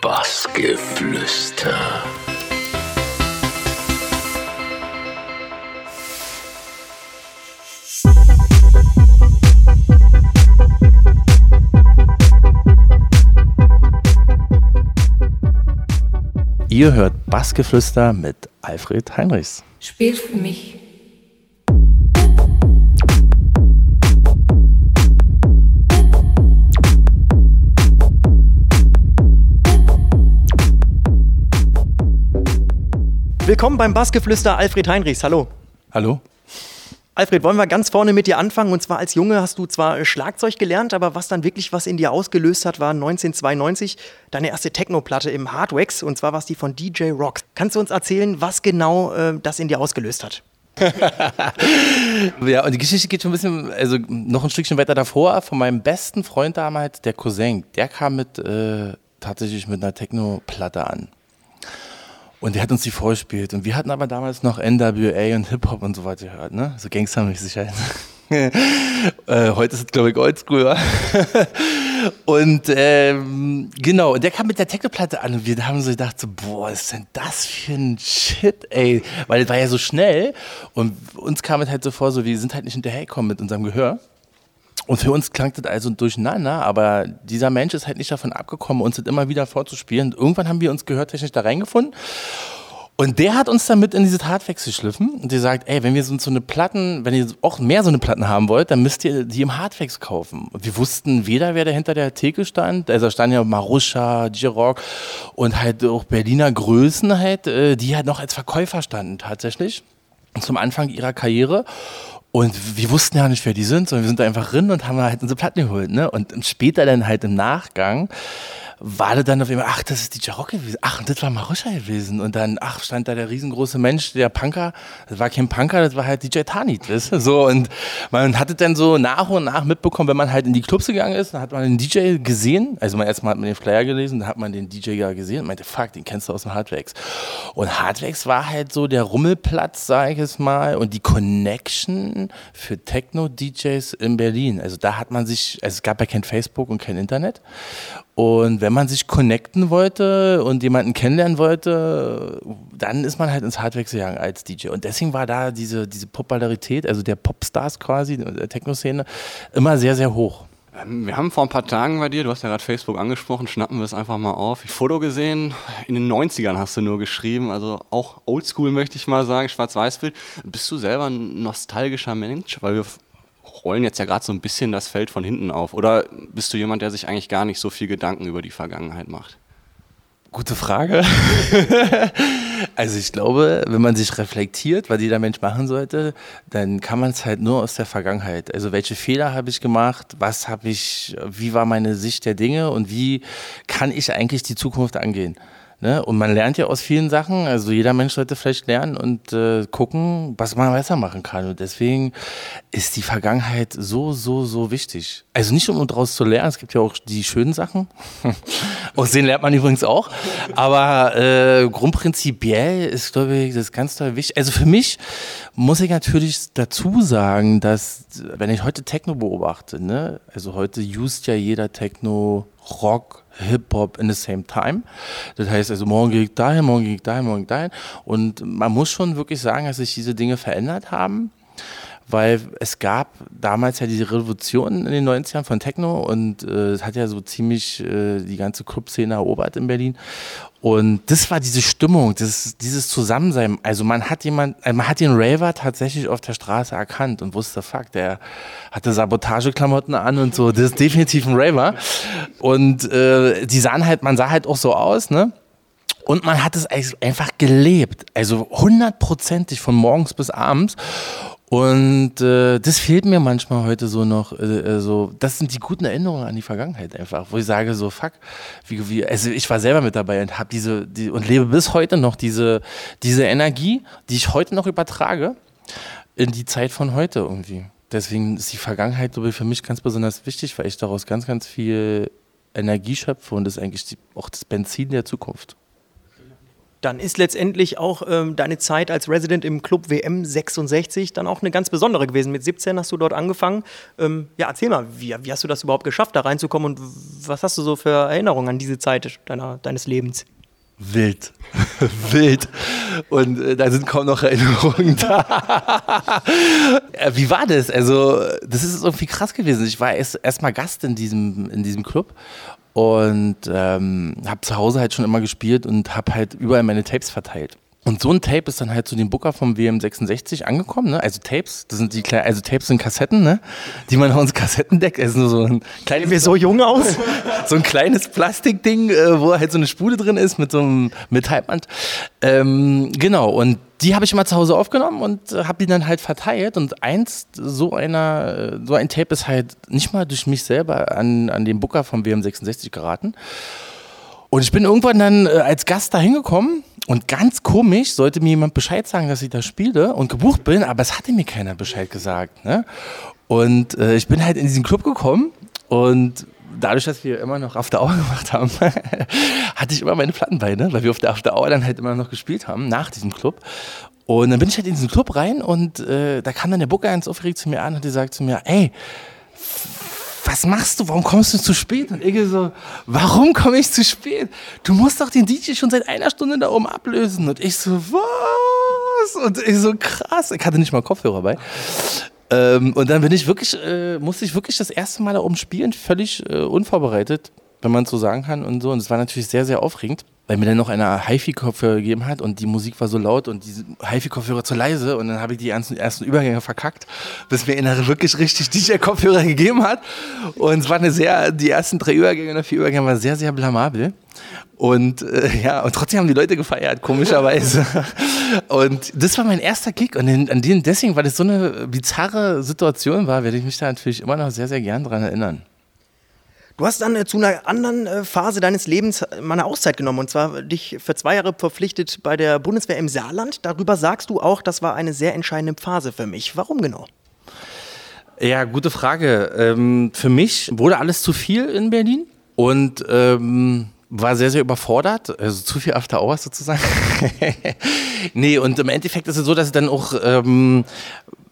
Bassgeflüster. Ihr hört Bassgeflüster mit Alfred Heinrichs. Spiel für mich. Willkommen beim Bassgeflüster Alfred Heinrichs. Hallo. Hallo? Alfred, wollen wir ganz vorne mit dir anfangen? Und zwar als Junge hast du zwar Schlagzeug gelernt, aber was dann wirklich was in dir ausgelöst hat, war 1992 deine erste Techno-Platte im Hardwax. Und zwar war es die von DJ Rock. Kannst du uns erzählen, was genau äh, das in dir ausgelöst hat? ja, und die Geschichte geht schon ein bisschen, also noch ein Stückchen weiter davor. Von meinem besten Freund damals, der Cousin, der kam mit äh, tatsächlich mit einer Techno-Platte an. Und der hat uns die vorgespielt. Und wir hatten aber damals noch NWA und Hip-Hop und so weiter gehört, ne? So gangstermäßig halt. äh, heute ist es, glaube ich, oldschool, wa? Und ähm, genau, und der kam mit der Techno-Platte an und wir haben so gedacht, so, boah, was ist denn das für ein Shit, ey? Weil es war ja so schnell und uns kam es halt so vor, so, wir sind halt nicht hinterhergekommen mit unserem Gehör. Und für uns klang das also durcheinander, aber dieser Mensch ist halt nicht davon abgekommen, uns das immer wieder vorzuspielen. Und irgendwann haben wir uns gehörtechnisch da reingefunden. Und der hat uns damit in diese Hardfacts geschliffen und der sagt, ey, wenn wir so, eine Platten, wenn ihr auch mehr so eine Platten haben wollt, dann müsst ihr die im Hardfacts kaufen. Und wir wussten weder, wer da hinter der Theke stand, also standen ja Maruscha, Girock und halt auch Berliner Größen halt, äh, die halt noch als Verkäufer standen tatsächlich zum Anfang ihrer Karriere. Und wir wussten ja nicht, wer die sind, sondern wir sind da einfach drin und haben halt unsere Platten geholt. Ne? Und später dann halt im Nachgang war das dann auf einmal, ach, das ist DJ Rock gewesen, ach, und das war Maruscha gewesen. Und dann, ach, stand da der riesengroße Mensch, der Punker, das war kein Punker, das war halt DJ Tanit, weißt du? So, und man hat es dann so nach und nach mitbekommen, wenn man halt in die Clubs gegangen ist, dann hat man den DJ gesehen, also man erstmal hat man den Flyer gelesen, dann hat man den DJ ja gesehen und meinte, fuck, den kennst du aus dem Hardwax. Und Hardwax war halt so der Rummelplatz, sag ich es mal, und die Connection für Techno-DJs in Berlin. Also da hat man sich, also es gab ja kein Facebook und kein Internet. Und wenn man sich connecten wollte und jemanden kennenlernen wollte, dann ist man halt ins Hardware gegangen als DJ. Und deswegen war da diese, diese Popularität, also der Popstars quasi, der Techno-Szene, immer sehr, sehr hoch. Ähm, wir haben vor ein paar Tagen bei dir, du hast ja gerade Facebook angesprochen, schnappen wir es einfach mal auf. Ich Foto gesehen, in den 90ern hast du nur geschrieben, also auch oldschool möchte ich mal sagen, Schwarz-Weiß-Bild. Bist du selber ein nostalgischer Mensch? Weil wir rollen jetzt ja gerade so ein bisschen das Feld von hinten auf. Oder bist du jemand, der sich eigentlich gar nicht so viel Gedanken über die Vergangenheit macht? Gute Frage. also ich glaube, wenn man sich reflektiert, was jeder Mensch machen sollte, dann kann man es halt nur aus der Vergangenheit. Also welche Fehler habe ich gemacht, was habe ich, wie war meine Sicht der Dinge und wie kann ich eigentlich die Zukunft angehen? Ne? Und man lernt ja aus vielen Sachen. Also jeder Mensch sollte vielleicht lernen und äh, gucken, was man besser machen kann. Und deswegen ist die Vergangenheit so, so, so wichtig. Also nicht um daraus zu lernen, es gibt ja auch die schönen Sachen. aus denen lernt man übrigens auch. Aber äh, grundprinzipiell ist, glaube ich, das ganz toll wichtig. Also für mich muss ich natürlich dazu sagen, dass, wenn ich heute Techno beobachte, ne, also heute used ja jeder Techno Rock, Hip-Hop in the same time. Das heißt also, morgen gehe ich dahin, morgen gehe ich dahin, morgen dahin. Und man muss schon wirklich sagen, dass sich diese Dinge verändert haben weil es gab damals ja diese Revolution in den 90ern von Techno und äh, es hat ja so ziemlich äh, die ganze Clubszene erobert in Berlin. Und das war diese Stimmung, das, dieses Zusammensein. Also man hat jemand, äh, man hat den Raver tatsächlich auf der Straße erkannt und wusste, fuck, der hatte Sabotageklamotten an und so. Das ist definitiv ein Raver. Und äh, die sahen halt, man sah halt auch so aus, ne? Und man hat es einfach gelebt. Also hundertprozentig von morgens bis abends. Und äh, das fehlt mir manchmal heute so noch. Äh, äh, so, das sind die guten Erinnerungen an die Vergangenheit einfach, wo ich sage so fuck, wie, wie also ich war selber mit dabei und habe diese die, und lebe bis heute noch diese diese Energie, die ich heute noch übertrage in die Zeit von heute irgendwie. Deswegen ist die Vergangenheit für mich ganz besonders wichtig, weil ich daraus ganz ganz viel Energie schöpfe und das ist eigentlich die, auch das Benzin der Zukunft. Dann ist letztendlich auch ähm, deine Zeit als Resident im Club WM 66 dann auch eine ganz besondere gewesen. Mit 17 hast du dort angefangen. Ähm, ja, erzähl mal, wie, wie, hast du das überhaupt geschafft, da reinzukommen und was hast du so für Erinnerungen an diese Zeit deiner, deines Lebens? Wild. Wild. Und äh, da sind kaum noch Erinnerungen da. Äh, wie war das? Also, das ist irgendwie krass gewesen. Ich war erst, erst mal Gast in diesem, in diesem Club und ähm, habe zu Hause halt schon immer gespielt und habe halt überall meine Tapes verteilt. Und so ein Tape ist dann halt zu dem Booker vom WM66 angekommen, ne? Also Tapes, das sind die kleinen, also Tapes sind Kassetten, ne? Die man auf uns Kassettendeck, also nur so ein kleines. wir so jung aus? so ein kleines Plastikding, äh, wo halt so eine Spule drin ist mit so einem Metallband. Ähm, genau, und die habe ich immer zu Hause aufgenommen und äh, habe die dann halt verteilt. Und eins, so einer, so ein Tape ist halt nicht mal durch mich selber an, an den Booker vom WM66 geraten. Und ich bin irgendwann dann äh, als Gast da hingekommen und ganz komisch sollte mir jemand Bescheid sagen, dass ich da spiele und gebucht bin, aber es hatte mir keiner Bescheid gesagt. Ne? Und äh, ich bin halt in diesen Club gekommen und dadurch, dass wir immer noch After Hour gemacht haben, hatte ich immer meine Platten bei, weil wir auf der After Hour dann halt immer noch gespielt haben, nach diesem Club. Und dann bin ich halt in diesen Club rein und äh, da kam dann der Booker ganz aufgeregt zu mir an und die sagt zu mir, ey, was machst du? Warum kommst du zu spät? Und ich so, warum komme ich zu spät? Du musst doch den DJ schon seit einer Stunde da oben ablösen. Und ich so, was? Und ich so, krass. Ich hatte nicht mal Kopfhörer bei. Ähm, und dann bin ich wirklich, äh, musste ich wirklich das erste Mal da oben spielen, völlig äh, unvorbereitet, wenn man so sagen kann und so. Und es war natürlich sehr, sehr aufregend weil mir dann noch einer HiFi-Kopfhörer gegeben hat und die Musik war so laut und die HiFi-Kopfhörer zu leise und dann habe ich die ersten, ersten Übergänge verkackt, bis mir einer wirklich richtig DJ-Kopfhörer gegeben hat. Und es war eine sehr, die ersten drei Übergänge oder vier Übergänge waren sehr, sehr blamabel. Und äh, ja, und trotzdem haben die Leute gefeiert, komischerweise. und das war mein erster Kick. Und in, an den, deswegen, weil das so eine bizarre Situation war, werde ich mich da natürlich immer noch sehr, sehr gern dran erinnern. Du hast dann äh, zu einer anderen äh, Phase deines Lebens äh, mal eine Auszeit genommen und zwar dich für zwei Jahre verpflichtet bei der Bundeswehr im Saarland. Darüber sagst du auch, das war eine sehr entscheidende Phase für mich. Warum genau? Ja, gute Frage. Ähm, für mich wurde alles zu viel in Berlin und ähm, war sehr, sehr überfordert. Also zu viel After Hours sozusagen. nee, und im Endeffekt ist es so, dass es dann auch ähm,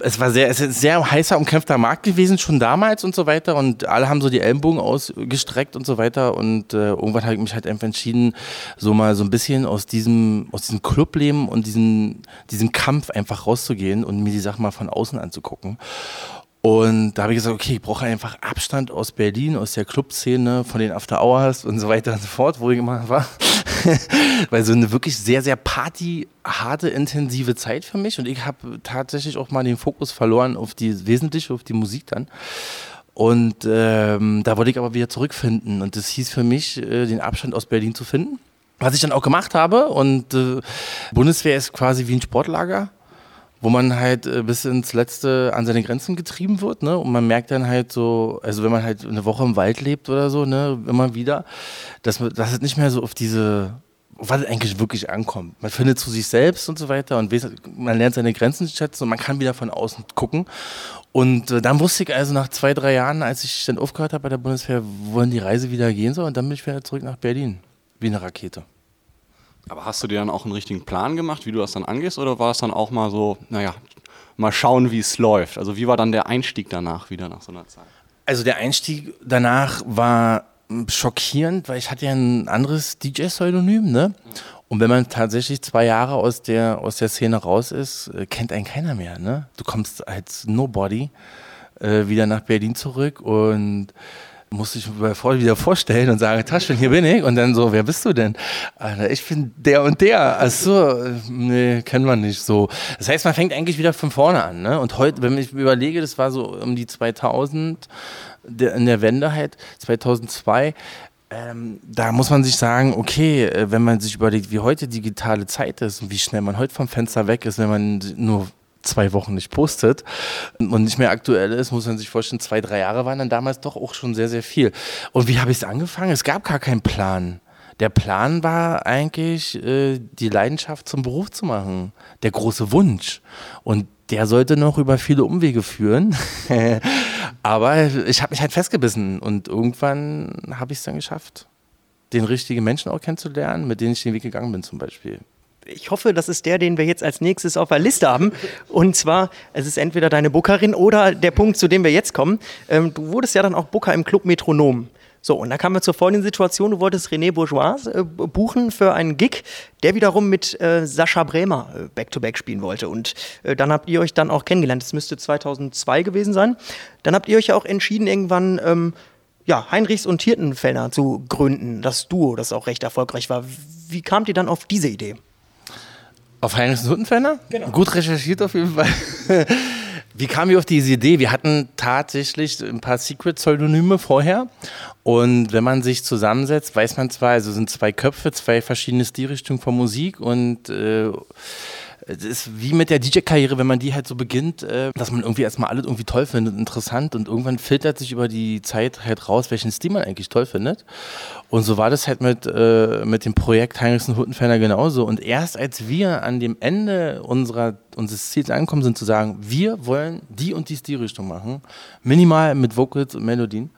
es war sehr, es ist sehr heißer, umkämpfter Markt gewesen, schon damals und so weiter. Und alle haben so die Ellenbogen ausgestreckt und so weiter. Und äh, irgendwann habe ich mich halt einfach entschieden, so mal so ein bisschen aus diesem, aus diesem Clubleben und diesem, diesem Kampf einfach rauszugehen und mir die Sache mal von außen anzugucken. Und da habe ich gesagt, okay, ich brauche einfach Abstand aus Berlin, aus der Clubszene, von den After Hours und so weiter und so fort, wo ich immer war. Weil so eine wirklich sehr, sehr party-harte, intensive Zeit für mich. Und ich habe tatsächlich auch mal den Fokus verloren auf die Wesentliche, auf die Musik dann. Und ähm, da wollte ich aber wieder zurückfinden. Und das hieß für mich, äh, den Abstand aus Berlin zu finden. Was ich dann auch gemacht habe. Und äh, Bundeswehr ist quasi wie ein Sportlager wo man halt äh, bis ins Letzte an seine Grenzen getrieben wird, ne? Und man merkt dann halt so, also wenn man halt eine Woche im Wald lebt oder so, ne, immer wieder, dass, dass es nicht mehr so auf diese, was eigentlich wirklich ankommt. Man findet zu sich selbst und so weiter und man lernt seine Grenzen schätzen und man kann wieder von außen gucken. Und äh, dann wusste ich also nach zwei, drei Jahren, als ich dann aufgehört habe bei der Bundeswehr, wohin die Reise wieder gehen soll und dann bin ich wieder zurück nach Berlin. Wie eine Rakete. Aber hast du dir dann auch einen richtigen Plan gemacht, wie du das dann angehst, oder war es dann auch mal so, naja, mal schauen, wie es läuft? Also wie war dann der Einstieg danach wieder nach so einer Zeit? Also der Einstieg danach war schockierend, weil ich hatte ja ein anderes DJ-Pseudonym, ne? Und wenn man tatsächlich zwei Jahre aus der, aus der Szene raus ist, äh, kennt einen keiner mehr, ne? Du kommst als Nobody äh, wieder nach Berlin zurück und musste ich mir voll wieder vorstellen und sagen, Taschen, hier bin ich. Und dann so, wer bist du denn? Alter, ich bin der und der. Ach so, nee, kennen wir nicht so. Das heißt, man fängt eigentlich wieder von vorne an. Ne? Und heute, wenn ich überlege, das war so um die 2000, in der Wende halt, 2002, ähm, da muss man sich sagen, okay, äh, wenn man sich überlegt, wie heute digitale Zeit ist und wie schnell man heute vom Fenster weg ist, wenn man nur zwei Wochen nicht postet und nicht mehr aktuell ist, muss man sich vorstellen, zwei, drei Jahre waren dann damals doch auch schon sehr, sehr viel. Und wie habe ich es angefangen? Es gab gar keinen Plan. Der Plan war eigentlich, äh, die Leidenschaft zum Beruf zu machen. Der große Wunsch. Und der sollte noch über viele Umwege führen. Aber ich habe mich halt festgebissen und irgendwann habe ich es dann geschafft, den richtigen Menschen auch kennenzulernen, mit denen ich den Weg gegangen bin zum Beispiel. Ich hoffe, das ist der, den wir jetzt als nächstes auf der Liste haben. Und zwar, es ist entweder deine Bookerin oder der Punkt, zu dem wir jetzt kommen. Ähm, du wurdest ja dann auch Booker im Club Metronom. So, und da kamen wir zur folgenden Situation. Du wolltest René Bourgeois äh, buchen für einen Gig, der wiederum mit äh, Sascha Bremer äh, Back-to-Back -back spielen wollte. Und äh, dann habt ihr euch dann auch kennengelernt. Das müsste 2002 gewesen sein. Dann habt ihr euch ja auch entschieden, irgendwann ähm, ja, Heinrichs und Hirtenfellner zu gründen. Das Duo, das auch recht erfolgreich war. Wie kamt ihr dann auf diese Idee? Auf Heinrichs und Hirtenfellner? Genau. Gut recherchiert auf jeden Fall. Wie kamen wir auf diese Idee? Wir hatten tatsächlich ein paar Secret-Pseudonyme vorher. Und wenn man sich zusammensetzt, weiß man zwar, also sind zwei Köpfe, zwei verschiedene Stilrichtungen von Musik und äh, es ist wie mit der DJ-Karriere, wenn man die halt so beginnt, äh, dass man irgendwie erstmal alles irgendwie toll findet, interessant und irgendwann filtert sich über die Zeit halt raus, welchen Stil man eigentlich toll findet. Und so war das halt mit, äh, mit dem Projekt Heinrichsen Huttenferner genauso. Und erst als wir an dem Ende unserer, unseres Ziels angekommen sind, zu sagen, wir wollen die und die Stilrichtung machen, minimal mit Vocals und Melodien,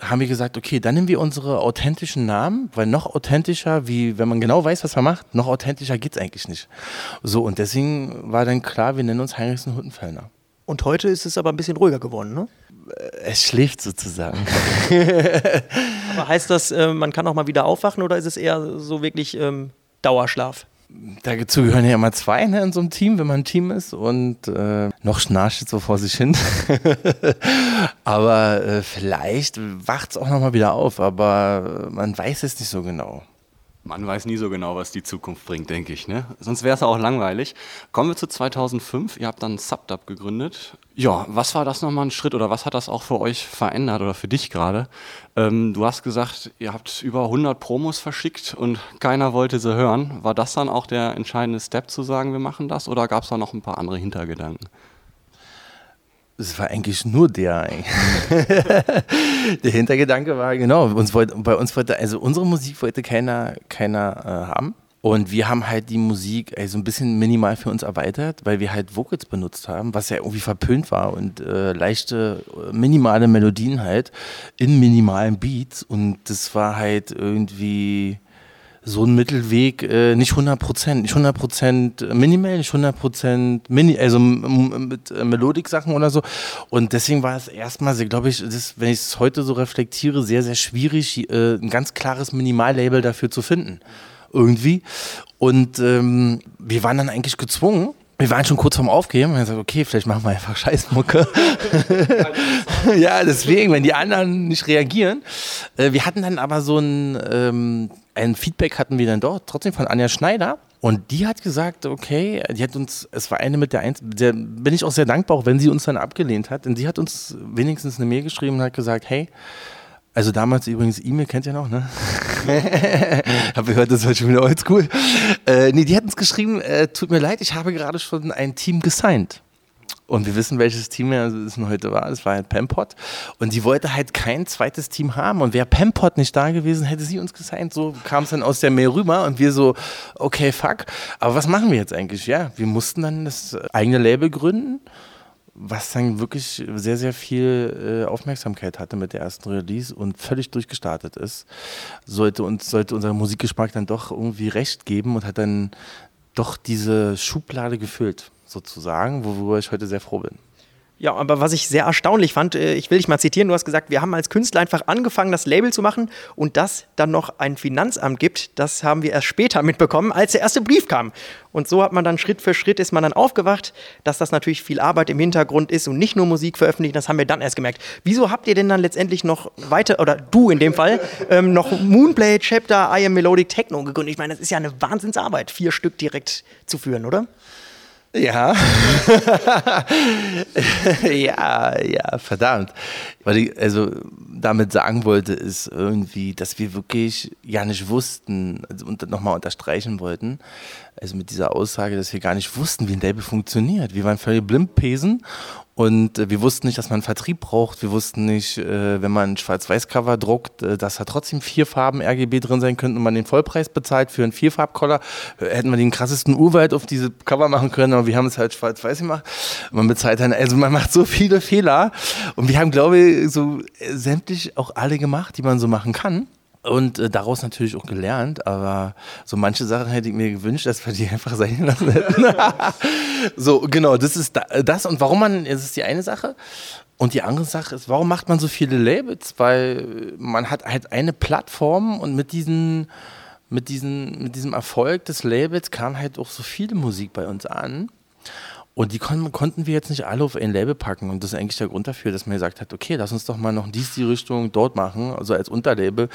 haben wir gesagt, okay, dann nehmen wir unsere authentischen Namen, weil noch authentischer, wie wenn man genau weiß, was man macht, noch authentischer geht es eigentlich nicht. So, und deswegen war dann klar, wir nennen uns Heinrichsen Huttenfellner. Und heute ist es aber ein bisschen ruhiger geworden, ne? Es schläft sozusagen. aber heißt das, äh, man kann auch mal wieder aufwachen oder ist es eher so wirklich ähm, Dauerschlaf? Dazu gehören ja immer zwei ne, in so einem Team, wenn man ein Team ist und äh, noch schnarcht es so vor sich hin. aber äh, vielleicht wacht es auch nochmal wieder auf, aber man weiß es nicht so genau. Man weiß nie so genau, was die Zukunft bringt, denke ich. Ne? Sonst wäre es auch langweilig. Kommen wir zu 2005. Ihr habt dann Subdub gegründet. Ja, was war das nochmal ein Schritt oder was hat das auch für euch verändert oder für dich gerade? Ähm, du hast gesagt, ihr habt über 100 Promos verschickt und keiner wollte sie hören. War das dann auch der entscheidende Step zu sagen, wir machen das oder gab es da noch ein paar andere Hintergedanken? Es war eigentlich nur der. der Hintergedanke war, genau, uns wollte, bei uns wollte, also unsere Musik wollte keiner, keiner äh, haben. Und wir haben halt die Musik also ein bisschen minimal für uns erweitert, weil wir halt Vocals benutzt haben, was ja irgendwie verpönt war und äh, leichte, minimale Melodien halt in minimalen Beats. Und das war halt irgendwie so ein Mittelweg, äh, nicht 100 Prozent, nicht 100 Prozent Minimal, nicht 100 Prozent Mini, also mit äh, Melodik-Sachen oder so. Und deswegen war es erstmal, glaube ich, das, wenn ich es heute so reflektiere, sehr, sehr schwierig, äh, ein ganz klares Minimallabel dafür zu finden. Irgendwie. Und ähm, wir waren dann eigentlich gezwungen, wir waren schon kurz vorm Aufgeben haben gesagt, okay, vielleicht machen wir einfach Scheißmucke. ja, deswegen, wenn die anderen nicht reagieren. Äh, wir hatten dann aber so ein, ähm, ein Feedback hatten wir dann doch trotzdem von Anja Schneider. Und die hat gesagt, okay, die hat uns, es war eine mit der Eins, der bin ich auch sehr dankbar, auch wenn sie uns dann abgelehnt hat. Denn sie hat uns wenigstens eine Mail geschrieben und hat gesagt, hey, also damals übrigens E-Mail kennt ihr noch, ne? Hab gehört, das war schon wieder oldschool. Äh, nee, die hat uns geschrieben, äh, tut mir leid, ich habe gerade schon ein Team gesigned. Und wir wissen, welches Team es heute war. Es war halt Pempot. Und sie wollte halt kein zweites Team haben. Und wäre Pempot nicht da gewesen, hätte sie uns gesigned. So kam es dann aus der Mail rüber. Und wir so, okay, fuck. Aber was machen wir jetzt eigentlich? Ja, wir mussten dann das eigene Label gründen was dann wirklich sehr, sehr viel äh, Aufmerksamkeit hatte mit der ersten Release und völlig durchgestartet ist, sollte uns, sollte unser Musikgeschmack dann doch irgendwie recht geben und hat dann doch diese Schublade gefüllt, sozusagen, worüber ich heute sehr froh bin. Ja, aber was ich sehr erstaunlich fand, äh, ich will dich mal zitieren, du hast gesagt, wir haben als Künstler einfach angefangen, das Label zu machen und das dann noch ein Finanzamt gibt, das haben wir erst später mitbekommen, als der erste Brief kam. Und so hat man dann Schritt für Schritt ist man dann aufgewacht, dass das natürlich viel Arbeit im Hintergrund ist und nicht nur Musik veröffentlichen, das haben wir dann erst gemerkt. Wieso habt ihr denn dann letztendlich noch weiter, oder du in dem Fall, ähm, noch Moonblade Chapter I Am Melodic Techno gegründet? Ich meine, das ist ja eine Wahnsinnsarbeit, vier Stück direkt zu führen, oder? Ja. ja, ja, verdammt. Was ich also damit sagen wollte, ist irgendwie, dass wir wirklich ja nicht wussten also, und nochmal unterstreichen wollten, also mit dieser Aussage, dass wir gar nicht wussten, wie ein Label funktioniert. Wir waren völlig blindpesen und äh, wir wussten nicht, dass man Vertrieb braucht. Wir wussten nicht, äh, wenn man ein Schwarz-Weiß-Cover druckt, äh, dass da trotzdem vier Farben RGB drin sein könnten und man den Vollpreis bezahlt für einen Vierfarbkoller. Äh, hätten wir den krassesten Urwald auf diese Cover machen können, aber wir haben es halt schwarz-weiß gemacht. Man bezahlt dann, also man macht so viele Fehler. Und wir haben, glaube ich, so äh, sämtlich auch alle gemacht, die man so machen kann. Und äh, daraus natürlich auch gelernt, aber so manche Sachen hätte ich mir gewünscht, dass wir die einfach sein lassen hätten. so, genau, das ist das und warum man, das ist die eine Sache. Und die andere Sache ist, warum macht man so viele Labels? Weil man hat halt eine Plattform und mit diesen, mit diesen, mit diesem Erfolg des Labels kam halt auch so viel Musik bei uns an. Und die kon konnten wir jetzt nicht alle auf ein Label packen. Und das ist eigentlich der Grund dafür, dass man gesagt hat, okay, lass uns doch mal noch dies, die Richtung dort machen, also als Unterlabel,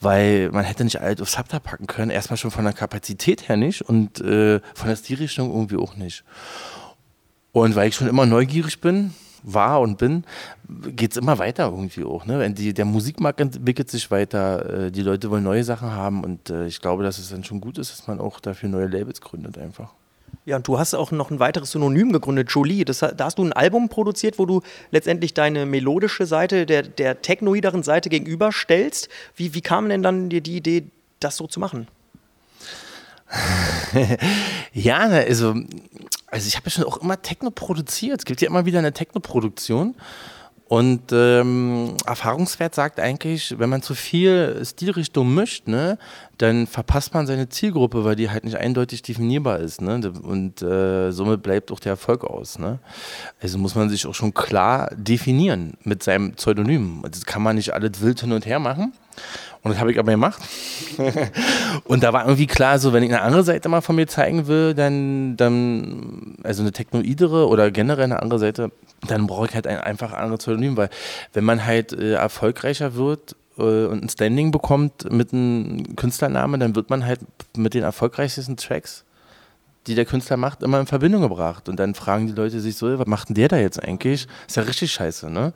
weil man hätte nicht alles auf Subta packen können. Erstmal schon von der Kapazität her nicht und äh, von der Stilrichtung irgendwie auch nicht. Und weil ich schon immer neugierig bin, war und bin, geht es immer weiter irgendwie auch. Ne? Die, der Musikmarkt entwickelt sich weiter, äh, die Leute wollen neue Sachen haben und äh, ich glaube, dass es dann schon gut ist, dass man auch dafür neue Labels gründet einfach. Ja, und du hast auch noch ein weiteres Synonym gegründet, Jolie. Das, da hast du ein Album produziert, wo du letztendlich deine melodische Seite der, der technoideren Seite gegenüberstellst. Wie, wie kam denn dann dir die Idee, das so zu machen? ja, also, also ich habe ja schon auch immer Techno produziert. Es gibt ja immer wieder eine Techno-Produktion. Und ähm, Erfahrungswert sagt eigentlich, wenn man zu viel Stilrichtung mischt, ne, dann verpasst man seine Zielgruppe, weil die halt nicht eindeutig definierbar ist. Ne? Und äh, somit bleibt auch der Erfolg aus. Ne? Also muss man sich auch schon klar definieren mit seinem Pseudonym. Das kann man nicht alles wild hin und her machen. Und das habe ich aber gemacht. und da war irgendwie klar, so wenn ich eine andere Seite mal von mir zeigen will, dann, dann also eine technoidere oder generell eine andere Seite, dann brauche ich halt ein, einfach andere Pseudonym, weil wenn man halt äh, erfolgreicher wird äh, und ein Standing bekommt mit einem Künstlernamen, dann wird man halt mit den erfolgreichsten Tracks die der Künstler macht, immer in Verbindung gebracht. Und dann fragen die Leute sich so, was macht denn der da jetzt eigentlich? Ist ja richtig scheiße, ne?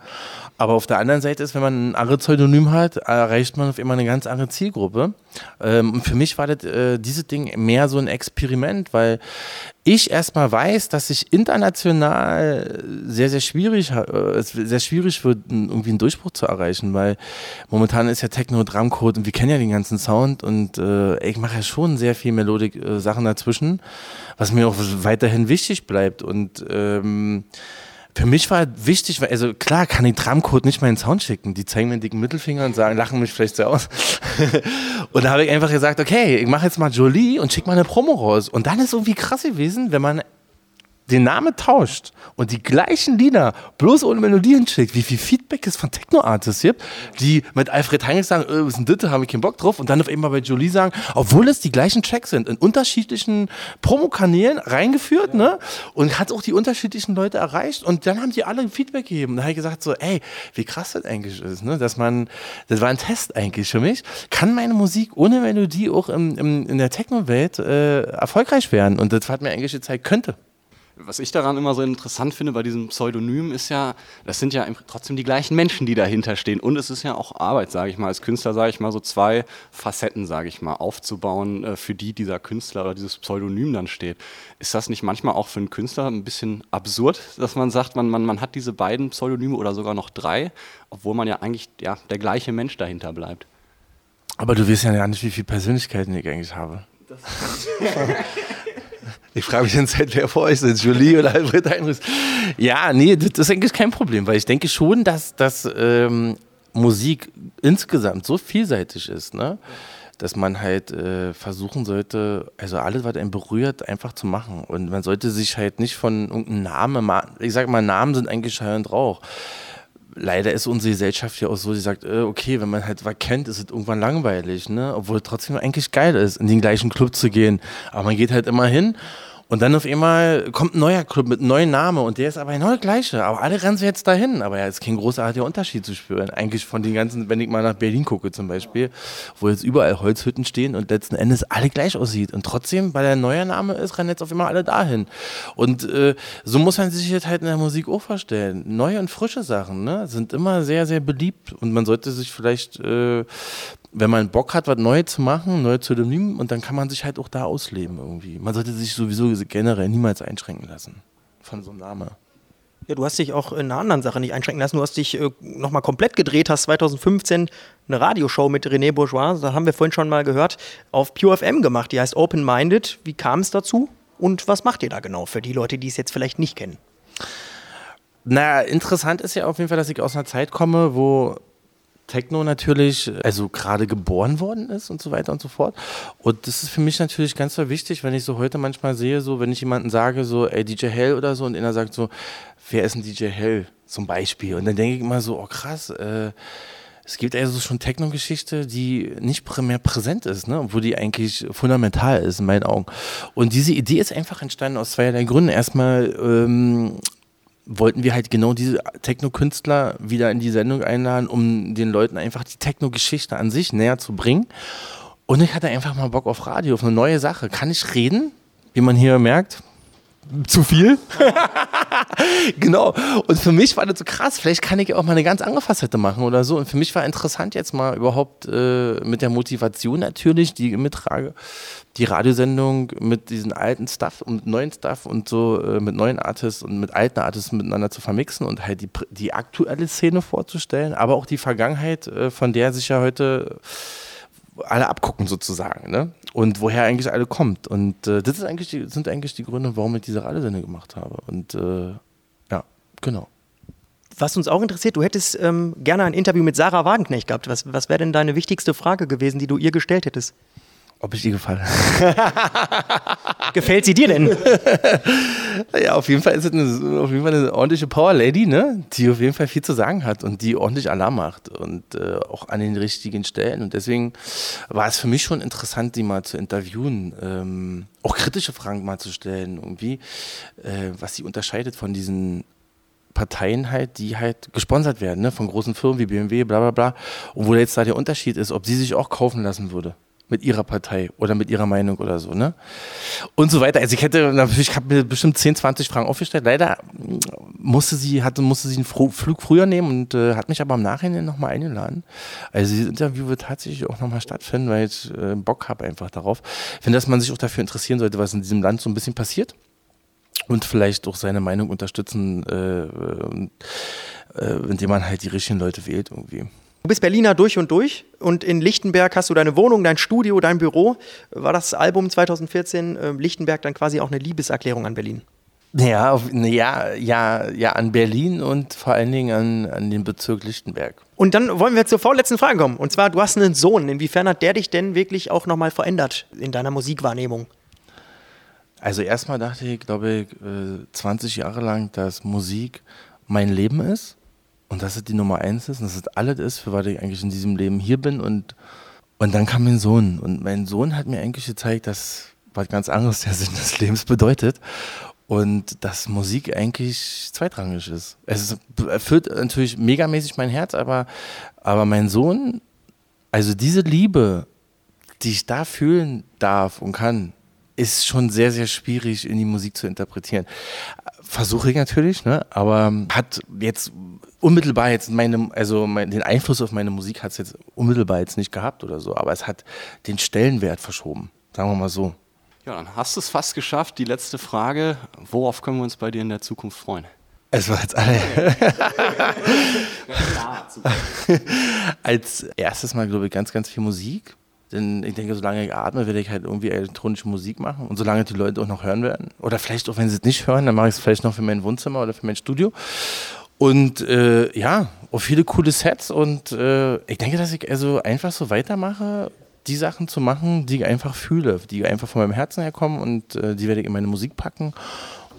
Aber auf der anderen Seite ist, wenn man ein anderes Pseudonym hat, erreicht man auf immer eine ganz andere Zielgruppe. Ähm, und für mich war das, äh, dieses Ding mehr so ein Experiment, weil ich erstmal weiß, dass ich international sehr, sehr schwierig, äh, sehr schwierig wird, irgendwie einen Durchbruch zu erreichen, weil momentan ist ja Techno, Drumcode und wir kennen ja den ganzen Sound und äh, ich mache ja schon sehr viel Melodik-Sachen äh, dazwischen, was mir auch weiterhin wichtig bleibt und ähm, für mich war wichtig, weil, also klar kann ich Tramcode nicht meinen Sound schicken. Die zeigen mir einen dicken Mittelfinger und sagen, lachen mich vielleicht so aus. und da habe ich einfach gesagt, okay, ich mache jetzt mal Jolie und schicke mal eine Promo raus. Und dann ist irgendwie krass gewesen, wenn man den Namen tauscht und die gleichen Lieder bloß ohne Melodien schickt, wie viel Feedback es von Techno-Artists gibt, die mit Alfred Heinrich sagen, äh, was ist denn das, habe ich keinen Bock drauf und dann auf einmal bei Jolie sagen, obwohl es die gleichen Tracks sind, in unterschiedlichen Promokanälen reingeführt, ja. ne? Und hat auch die unterschiedlichen Leute erreicht und dann haben die alle Feedback gegeben. Da habe ich gesagt so, ey, wie krass das eigentlich ist, ne? Dass man, das war ein Test eigentlich für mich. Kann meine Musik ohne Melodie auch im, im, in der Techno-Welt äh, erfolgreich werden? Und das hat mir eigentlich gezeigt, könnte was ich daran immer so interessant finde bei diesem Pseudonym ist ja, das sind ja trotzdem die gleichen Menschen, die dahinter stehen. Und es ist ja auch Arbeit, sage ich mal, als Künstler, sage ich mal, so zwei Facetten, sage ich mal, aufzubauen, äh, für die dieser Künstler oder dieses Pseudonym dann steht. Ist das nicht manchmal auch für einen Künstler ein bisschen absurd, dass man sagt, man, man, man hat diese beiden Pseudonyme oder sogar noch drei, obwohl man ja eigentlich ja, der gleiche Mensch dahinter bleibt? Aber du weißt ja gar nicht, wie viele Persönlichkeiten ich eigentlich habe. Ich frage mich in Zeit, wer vor euch sind, Julie oder Alfred Heinrich. Ja, nee, das ist eigentlich kein Problem, weil ich denke schon, dass, dass ähm, Musik insgesamt so vielseitig ist, ne? dass man halt äh, versuchen sollte, also alles, was einen berührt, einfach zu machen. Und man sollte sich halt nicht von irgendeinem Namen, ich sage mal, Namen sind eigentlich Schall und Rauch leider ist unsere Gesellschaft ja auch so, die sagt, äh, okay, wenn man halt was kennt, ist es irgendwann langweilig, ne? Obwohl es trotzdem eigentlich geil ist, in den gleichen Club zu gehen. Aber man geht halt immer hin und dann auf einmal kommt ein neuer Club mit einem neuen Namen und der ist aber genau der gleiche. Aber alle rennen sie jetzt dahin. Aber ja, ist kein großartiger Unterschied zu spüren. Eigentlich von den ganzen, wenn ich mal nach Berlin gucke zum Beispiel, wo jetzt überall Holzhütten stehen und letzten Endes alle gleich aussieht. Und trotzdem, weil der neue Name ist, rennen jetzt auf einmal alle dahin. Und äh, so muss man sich jetzt halt in der Musik auch vorstellen. Neue und frische Sachen ne, sind immer sehr, sehr beliebt. Und man sollte sich vielleicht äh, wenn man Bock hat, was Neues zu machen, neue Pseudonym, und dann kann man sich halt auch da ausleben irgendwie. Man sollte sich sowieso generell niemals einschränken lassen von so einem Namen. Ja, du hast dich auch in einer anderen Sache nicht einschränken lassen. Du hast dich äh, nochmal komplett gedreht, hast 2015 eine Radioshow mit René Bourgeois, da haben wir vorhin schon mal gehört, auf Pure FM gemacht. Die heißt Open Minded. Wie kam es dazu? Und was macht ihr da genau für die Leute, die es jetzt vielleicht nicht kennen? Naja, interessant ist ja auf jeden Fall, dass ich aus einer Zeit komme, wo Techno natürlich, also gerade geboren worden ist und so weiter und so fort. Und das ist für mich natürlich ganz wichtig, wenn ich so heute manchmal sehe, so wenn ich jemanden sage, so, ey, DJ Hell oder so, und einer sagt so, wer ist ein DJ Hell zum Beispiel? Und dann denke ich immer so, oh krass, äh, es gibt also schon Techno-Geschichte, die nicht mehr präsent ist, ne? wo die eigentlich fundamental ist in meinen Augen. Und diese Idee ist einfach entstanden aus zweierlei Gründen. Erstmal ähm, wollten wir halt genau diese Techno-Künstler wieder in die Sendung einladen, um den Leuten einfach die Techno-Geschichte an sich näher zu bringen. Und ich hatte einfach mal Bock auf Radio, auf eine neue Sache. Kann ich reden? Wie man hier merkt, zu viel. genau. Und für mich war das so krass. Vielleicht kann ich auch mal eine ganz andere Facette machen oder so. Und für mich war interessant jetzt mal überhaupt äh, mit der Motivation natürlich, die ich mittrage, die Radiosendung mit diesen alten Stuff und neuen Stuff und so äh, mit neuen Artists und mit alten Artists miteinander zu vermixen und halt die, die aktuelle Szene vorzustellen, aber auch die Vergangenheit, äh, von der sich ja heute alle abgucken sozusagen, ne? Und woher eigentlich alle kommt. Und äh, das ist eigentlich die, sind eigentlich die Gründe, warum ich diese Radiosendung gemacht habe. Und äh, ja, genau. Was uns auch interessiert, du hättest ähm, gerne ein Interview mit Sarah Wagenknecht gehabt. Was, was wäre denn deine wichtigste Frage gewesen, die du ihr gestellt hättest? Ob ich ihr gefalle. Gefällt sie dir denn? ja, auf jeden Fall ist es eine, auf jeden Fall eine ordentliche Power Lady, ne? die auf jeden Fall viel zu sagen hat und die ordentlich Alarm macht und äh, auch an den richtigen Stellen. Und deswegen war es für mich schon interessant, die mal zu interviewen, ähm, auch kritische Fragen mal zu stellen, irgendwie, äh, was sie unterscheidet von diesen Parteien halt, die halt gesponsert werden, ne? von großen Firmen wie BMW, bla bla bla. Und wo jetzt da der Unterschied ist, ob sie sich auch kaufen lassen würde mit ihrer Partei oder mit ihrer Meinung oder so, ne? Und so weiter. Also ich hätte ich habe mir bestimmt 10, 20 Fragen aufgestellt. Leider musste sie, hatte, musste sie einen Flug früher nehmen und äh, hat mich aber im Nachhinein nochmal eingeladen. Also dieses Interview wird tatsächlich auch nochmal stattfinden, weil ich äh, Bock habe einfach darauf. Ich finde, dass man sich auch dafür interessieren sollte, was in diesem Land so ein bisschen passiert und vielleicht auch seine Meinung unterstützen, äh, äh, indem man halt die richtigen Leute wählt irgendwie. Du bist Berliner durch und durch und in Lichtenberg hast du deine Wohnung, dein Studio, dein Büro. War das Album 2014 äh, Lichtenberg dann quasi auch eine Liebeserklärung an Berlin? Ja, auf, ja, ja, ja, an Berlin und vor allen Dingen an, an den Bezirk Lichtenberg. Und dann wollen wir zur vorletzten Frage kommen. Und zwar, du hast einen Sohn. Inwiefern hat der dich denn wirklich auch nochmal verändert in deiner Musikwahrnehmung? Also erstmal dachte ich, glaube ich, 20 äh, Jahre lang, dass Musik mein Leben ist und dass es die Nummer eins ist und dass es alles ist, für was ich eigentlich in diesem Leben hier bin. Und, und dann kam mein Sohn. Und mein Sohn hat mir eigentlich gezeigt, dass was ganz anderes der Sinn des Lebens bedeutet. Und dass Musik eigentlich zweitrangig ist. Es erfüllt natürlich megamäßig mein Herz, aber, aber mein Sohn, also diese Liebe, die ich da fühlen darf und kann, ist schon sehr, sehr schwierig in die Musik zu interpretieren. Versuche ich natürlich, ne? aber hat jetzt unmittelbar jetzt meine, also mein, den Einfluss auf meine Musik hat es jetzt unmittelbar jetzt nicht gehabt oder so, aber es hat den Stellenwert verschoben, sagen wir mal so. Ja, dann hast du es fast geschafft. Die letzte Frage, worauf können wir uns bei dir in der Zukunft freuen? Es war jetzt alle. Als erstes mal, glaube ich, ganz, ganz viel Musik. Denn ich denke, solange ich atme, werde ich halt irgendwie elektronische Musik machen. Und solange die Leute auch noch hören werden. Oder vielleicht auch, wenn sie es nicht hören, dann mache ich es vielleicht noch für mein Wohnzimmer oder für mein Studio. Und äh, ja, auch viele coole Sets. Und äh, ich denke, dass ich also einfach so weitermache, die Sachen zu machen, die ich einfach fühle, die einfach von meinem Herzen herkommen. Und äh, die werde ich in meine Musik packen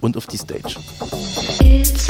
und auf die Stage. It's